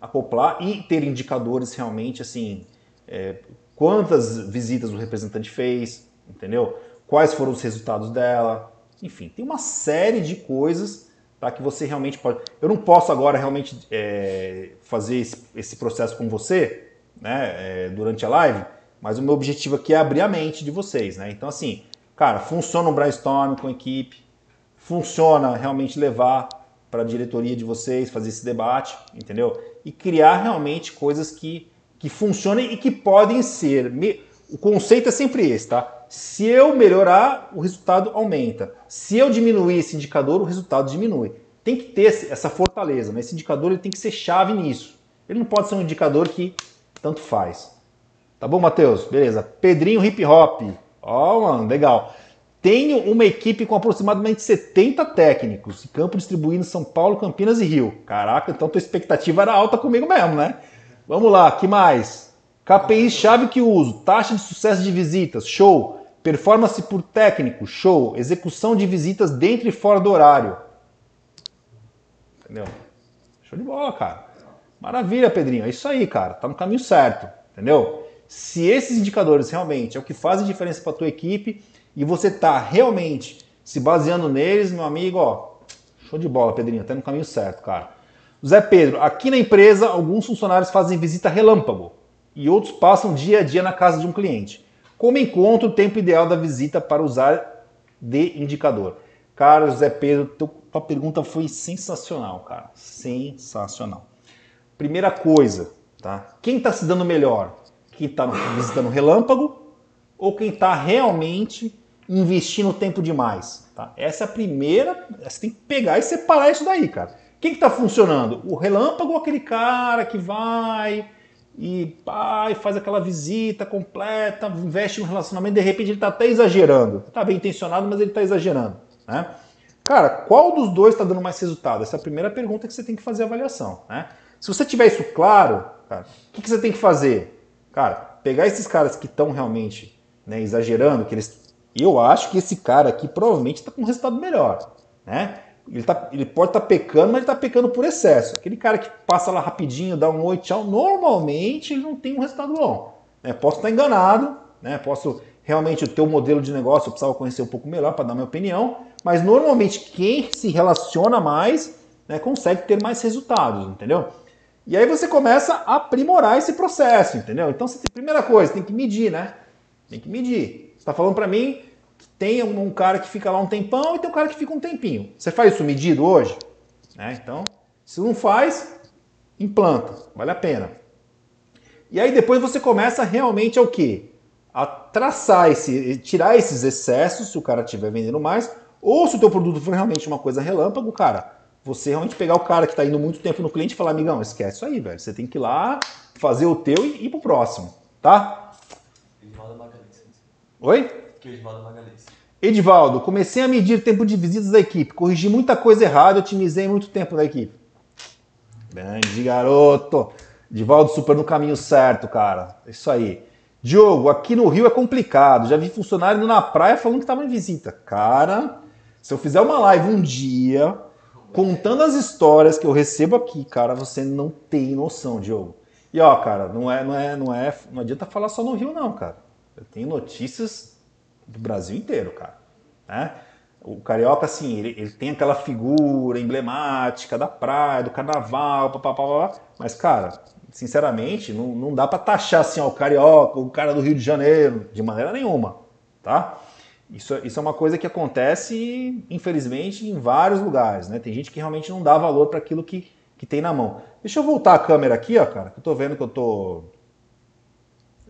acoplar e ter indicadores realmente assim, é, quantas visitas o representante fez, entendeu? Quais foram os resultados dela, enfim, tem uma série de coisas para que você realmente pode. Eu não posso agora realmente é, fazer esse, esse processo com você, né, é, durante a live, mas o meu objetivo aqui é abrir a mente de vocês, né? Então, assim, cara, funciona um brainstorm com a equipe, funciona realmente levar para a diretoria de vocês, fazer esse debate, entendeu? E criar realmente coisas que, que funcionem e que podem ser. O conceito é sempre esse, tá? Se eu melhorar, o resultado aumenta. Se eu diminuir esse indicador, o resultado diminui. Tem que ter essa fortaleza, né? Esse indicador ele tem que ser chave nisso. Ele não pode ser um indicador que tanto faz. Tá bom, Matheus? Beleza. Pedrinho Hip Hop. Ó, oh, mano, legal. Tenho uma equipe com aproximadamente 70 técnicos, campo distribuído em São Paulo, Campinas e Rio. Caraca, então tua expectativa era alta comigo mesmo, né? Vamos lá, que mais? KPI chave que uso, taxa de sucesso de visitas, show. Performance por técnico, show. Execução de visitas dentro e fora do horário. Entendeu? Show de bola, cara. Maravilha, Pedrinho. É isso aí, cara. Tá no caminho certo. Entendeu? Se esses indicadores realmente é o que fazem diferença para a tua equipe e você está realmente se baseando neles, meu amigo, ó, show de bola, Pedrinho, tá no caminho certo, cara. Zé Pedro, aqui na empresa, alguns funcionários fazem visita relâmpago e outros passam dia a dia na casa de um cliente. Como encontro o tempo ideal da visita para usar de indicador? Cara, Zé Pedro, tua pergunta foi sensacional, cara. Sensacional. Primeira coisa, tá? Quem está se dando melhor? Quem está visitando relâmpago ou quem está realmente investindo tempo demais? Tá? Essa é a primeira. Você tem que pegar e separar isso daí, cara. Quem que tá funcionando? O relâmpago ou aquele cara que vai e pai faz aquela visita completa, investe no relacionamento, de repente ele está até exagerando. Está bem intencionado, mas ele está exagerando. Né? Cara, qual dos dois está dando mais resultado? Essa é a primeira pergunta que você tem que fazer a avaliação. Né? Se você tiver isso claro, cara, o que, que, você tem que fazer? Cara, pegar esses caras que estão realmente né, exagerando, que eles. Eu acho que esse cara aqui provavelmente está com um resultado melhor. Né? Ele, tá, ele pode estar tá pecando, mas ele está pecando por excesso. Aquele cara que passa lá rapidinho, dá um oi, tchau, normalmente ele não tem um resultado bom. Né? Posso estar enganado, né? posso realmente o teu modelo de negócio eu precisava conhecer um pouco melhor para dar minha opinião, mas normalmente quem se relaciona mais né, consegue ter mais resultados, entendeu? E aí você começa a aprimorar esse processo, entendeu? Então, você tem, primeira coisa, tem que medir, né? Tem que medir. Você está falando para mim tem um, um, cara que fica lá um tempão e tem um cara que fica um tempinho. Você faz isso medido hoje? Né? Então, se não faz, implanta, vale a pena. E aí depois você começa realmente ao quê? A traçar esse, tirar esses excessos, se o cara estiver vendendo mais, ou se o teu produto for realmente uma coisa relâmpago, cara, você realmente pegar o cara que está indo muito tempo no cliente e falar, amigão, esquece isso aí, velho. Você tem que ir lá, fazer o teu e ir pro próximo, tá? Oi? Que é Edivaldo Magalhães. Edivaldo, comecei a medir tempo de visitas da equipe, corrigi muita coisa errada, otimizei muito tempo da equipe. Grande garoto. Edivaldo super no caminho certo, cara. Isso aí. Diogo, aqui no Rio é complicado. Já vi funcionário indo na praia falando que estava em visita. Cara, se eu fizer uma live um dia contando as histórias que eu recebo aqui, cara, você não tem noção, Diogo. E ó, cara, não é, não é, não é, não adianta falar só no Rio não, cara. Eu tenho notícias do Brasil inteiro, cara. Né? O carioca, assim, ele, ele tem aquela figura emblemática da praia, do carnaval, papapá, mas, cara, sinceramente, não, não dá para taxar assim, ó, o carioca, o cara do Rio de Janeiro, de maneira nenhuma, tá? Isso, isso é uma coisa que acontece, infelizmente, em vários lugares, né? Tem gente que realmente não dá valor para aquilo que, que tem na mão. Deixa eu voltar a câmera aqui, ó, cara, que eu tô vendo que eu tô...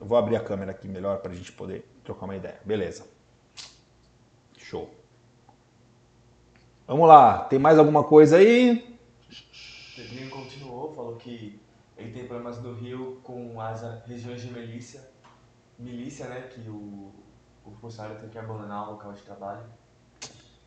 Eu vou abrir a câmera aqui melhor para a gente poder trocar uma ideia. Beleza. Show. Vamos lá, tem mais alguma coisa aí? Pedrinho continuou, falou que ele tem problemas no Rio com as regiões de milícia, milícia, né, que o o funcionário tem que abandonar o local de trabalho?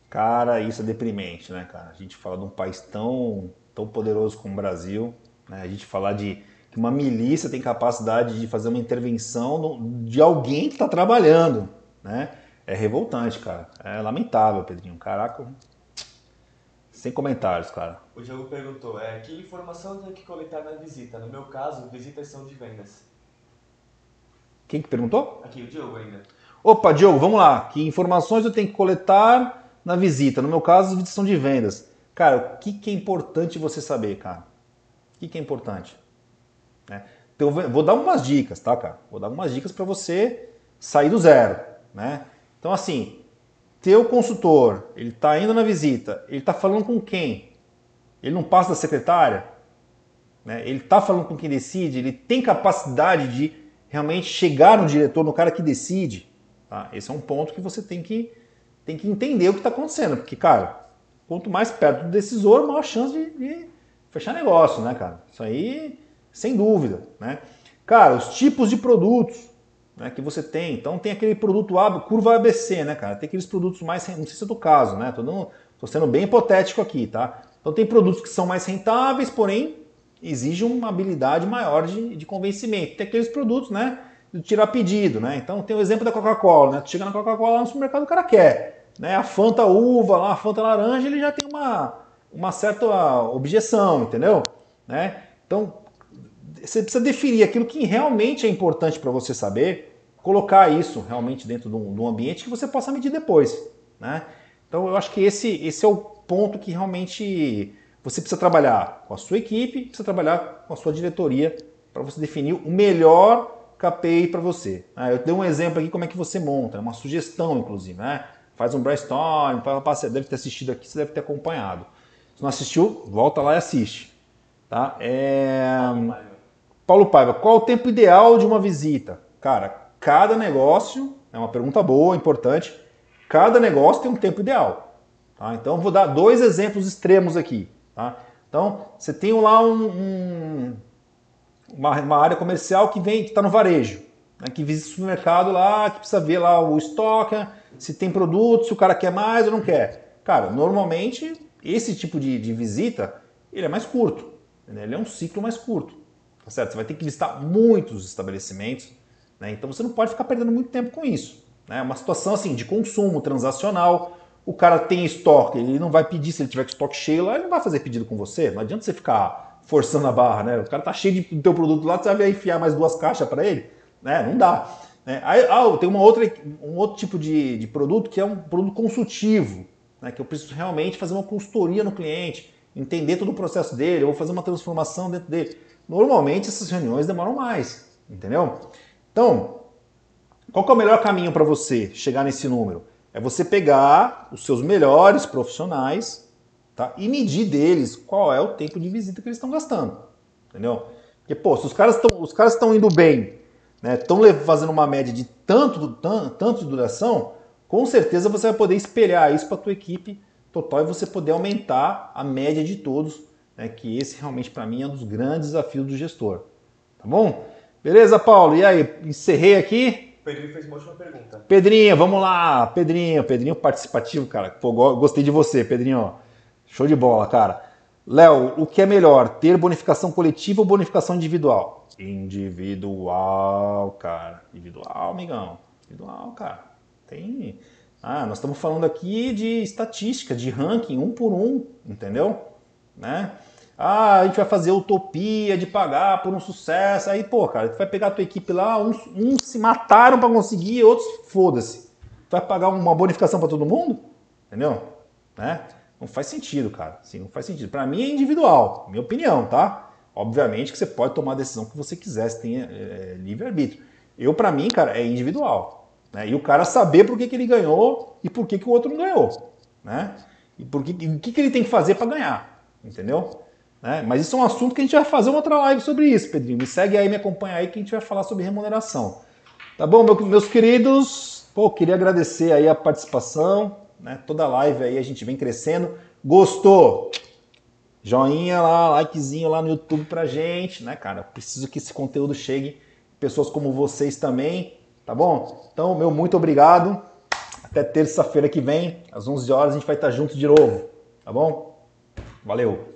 Cara, isso é deprimente, né, cara? A gente fala de um país tão, tão poderoso como o Brasil, né? A gente falar de que uma milícia tem capacidade de fazer uma intervenção de alguém que está trabalhando, né? É revoltante, cara. É lamentável, Pedrinho. Caraca. Sem comentários, cara. O Diogo perguntou, é, que informação eu tenho que coletar na visita? No meu caso, visitas são de vendas. Quem que perguntou? Aqui, o Diogo ainda. Opa, Diogo, vamos lá. Que informações eu tenho que coletar na visita? No meu caso, visitação de vendas. Cara, o que, que é importante você saber, cara? O que, que é importante? Né? Então, vou dar umas dicas, tá, cara? Vou dar algumas dicas para você sair do zero, né? Então, assim, teu consultor, ele está indo na visita, ele está falando com quem? Ele não passa da secretária? Né? Ele está falando com quem decide? Ele tem capacidade de realmente chegar no diretor, no cara que decide? Tá? Esse é um ponto que você tem que, tem que entender o que está acontecendo, porque, cara, quanto mais perto do decisor, maior chance de, de, fechar negócio, né, cara? Isso aí, sem dúvida, né? Cara, os tipos de produtos né, que você tem. Então, tem aquele produto A, curva ABC, né, cara? Tem aqueles produtos mais, não sei se é do caso, né? Tô, dando, tô sendo bem hipotético aqui, tá? Então, tem produtos que são mais rentáveis, porém, exigem uma habilidade maior de, de convencimento. Tem aqueles produtos, né? tirar pedido, né? Então tem o exemplo da Coca-Cola, né? Tu chega na Coca-Cola no supermercado, o cara quer. Né? A Fanta uva, lá, a Fanta laranja, ele já tem uma, uma certa objeção, entendeu? Né? Então, você precisa definir aquilo que realmente é importante para você saber, colocar isso realmente dentro de um, de um, ambiente que você possa medir depois. Né? Então eu acho que esse, esse é o ponto que realmente você precisa trabalhar com a sua equipe, precisa trabalhar com a sua diretoria para você definir o melhor KPI para você. Né? Eu dei um exemplo aqui como é que você monta, uma sugestão inclusive. Né? Faz um brainstorm, você deve ter assistido aqui, você deve ter acompanhado. Se não assistiu, volta lá e assiste. Tá? É... Paulo Paiva, qual o tempo ideal de uma visita? Cara, cada negócio, é uma pergunta boa, importante, cada negócio tem um tempo ideal. Tá? Então, vou dar dois exemplos extremos aqui. Tá? Então, você tem lá um, um, uma, uma, área comercial que vem, que está no varejo, né? que visita o supermercado lá, que precisa ver lá o estoque, se tem produto, se o cara quer mais ou não quer. Cara, normalmente, esse tipo de, de visita, ele é mais curto. Ele é um ciclo mais curto. Tá certo? Você vai ter que visitar muitos estabelecimentos, né? então você não pode ficar perdendo muito tempo com isso. É né? uma situação assim de consumo transacional. O cara tem estoque, ele não vai pedir se ele tiver estoque cheio lá, ele não vai fazer pedido com você. Não adianta você ficar forçando a barra, né? O cara tá cheio de teu produto lá, você vai enfiar mais duas caixas para ele, né? Não dá. Né? Aí, ah, tem uma outra, um outro tipo de, de produto que é um produto consultivo, né? que eu preciso realmente fazer uma consultoria no cliente entender todo o processo dele, ou fazer uma transformação dentro dele. Normalmente essas reuniões demoram mais, entendeu? Então, qual é o melhor caminho para você chegar nesse número? É você pegar os seus melhores profissionais tá? e medir deles qual é o tempo de visita que eles estão gastando, entendeu? Porque, pô, se os caras estão os caras estão indo bem, estão né, fazendo uma média de tanto, tanto, tanto de duração, com certeza você vai poder espelhar isso para a tua equipe total e você poder aumentar a média de todos, né, que esse realmente para mim é um dos grandes desafios do gestor. Tá bom? Beleza, Paulo? E aí, encerrei aqui. Pedrinho fez uma última pergunta. Pedrinho, vamos lá. Pedrinho, Pedrinho participativo, cara. Pô, gostei de você, Pedrinho. Show de bola, cara. Léo, o que é melhor, ter bonificação coletiva ou bonificação individual? Individual, cara. Individual, amigão. Individual, cara. Tem ah, nós estamos falando aqui de estatística, de ranking, um por um, entendeu? Né? Ah, a gente vai fazer utopia de pagar por um sucesso. Aí, pô, cara, tu vai pegar a tua equipe lá, uns, uns se mataram para conseguir, outros foda-se. Tu vai pagar uma bonificação para todo mundo? Entendeu? Né? Não faz sentido, cara. Sim, não faz sentido. Para mim é individual, minha opinião, tá? Obviamente que você pode tomar a decisão que você quiser, você tem é, livre-arbítrio. Eu, para mim, cara, é individual. Né? E o cara saber por que, que ele ganhou e por que, que o outro não ganhou. Né? E por que, o que, que ele tem que fazer para ganhar. Entendeu? Né? Mas isso é um assunto que a gente vai fazer uma outra live sobre isso, Pedrinho. Me segue aí, me acompanha aí que a gente vai falar sobre remuneração. Tá bom, meus queridos? Pô, queria agradecer aí a participação. Né? Toda live aí a gente vem crescendo. Gostou? Joinha lá, likezinho lá no YouTube pra gente, né, cara? Preciso que esse conteúdo chegue pessoas como vocês também. Tá bom? Então, meu muito obrigado. Até terça-feira que vem, às 11 horas, a gente vai estar junto de novo. Tá bom? Valeu!